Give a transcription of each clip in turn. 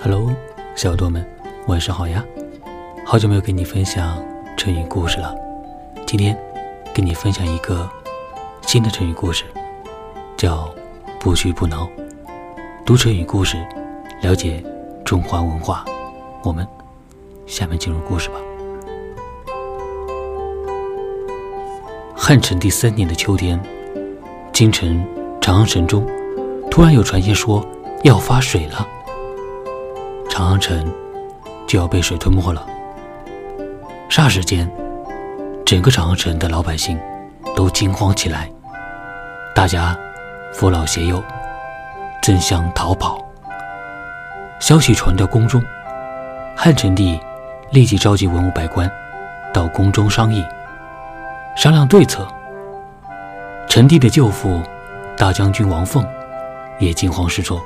Hello，小耳朵们，晚上好呀！好久没有跟你分享成语故事了，今天跟你分享一个新的成语故事，叫“不屈不挠”。读成语故事，了解中华文化。我们下面进入故事吧。汉成帝三年的秋天，京城长安城中突然有传言说要发水了。长安城就要被水吞没了。霎时间，整个长安城的老百姓都惊慌起来，大家扶老携幼，争相逃跑。消息传到宫中，汉成帝立即召集文武百官到宫中商议，商量对策。成帝的舅父大将军王凤也惊慌失措，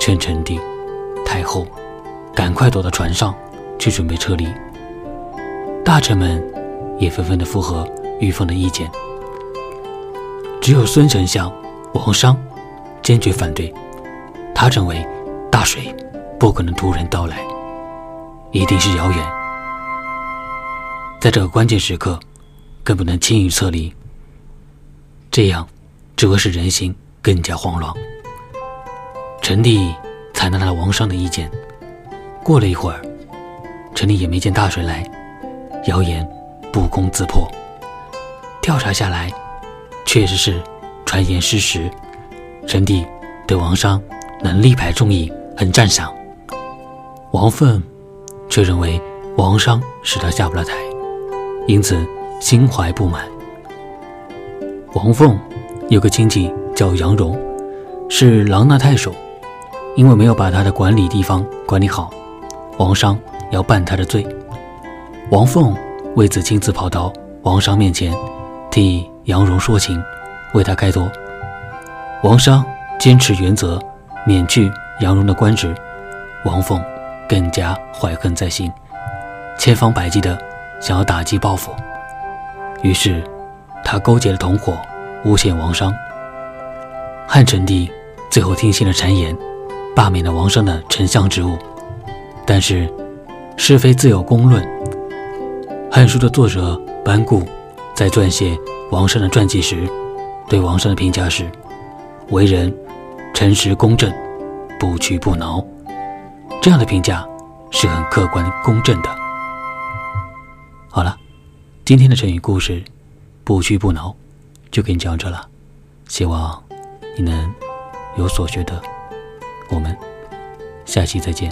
劝成帝。太后，赶快躲到船上，去准备撤离。大臣们也纷纷的附和玉凤的意见。只有孙丞相王商坚决反对，他认为大水不可能突然到来，一定是谣言。在这个关键时刻，更不能轻易撤离，这样只会使人心更加慌乱。臣弟。采纳了王商的意见。过了一会儿，城里也没见大水来，谣言不攻自破。调查下来，确实是传言失实。臣弟对王商能力排众议很赞赏。王凤却认为王商使他下不了台，因此心怀不满。王凤有个亲戚叫杨荣，是琅琊太守。因为没有把他的管理地方管理好，王商要办他的罪。王凤为此亲自跑到王商面前，替杨荣说情，为他开脱。王商坚持原则，免去杨荣的官职，王凤更加怀恨在心，千方百计的想要打击报复。于是，他勾结了同伙，诬陷王商。汉成帝最后听信了谗言。罢免了王商的丞相职务，但是是非自有公论。《汉书》的作者班固在撰写王商的传记时，对王商的评价是：为人诚实公正，不屈不挠。这样的评价是很客观公正的。好了，今天的成语故事“不屈不挠”就给你讲这了，希望你能有所学得。我们下期再见。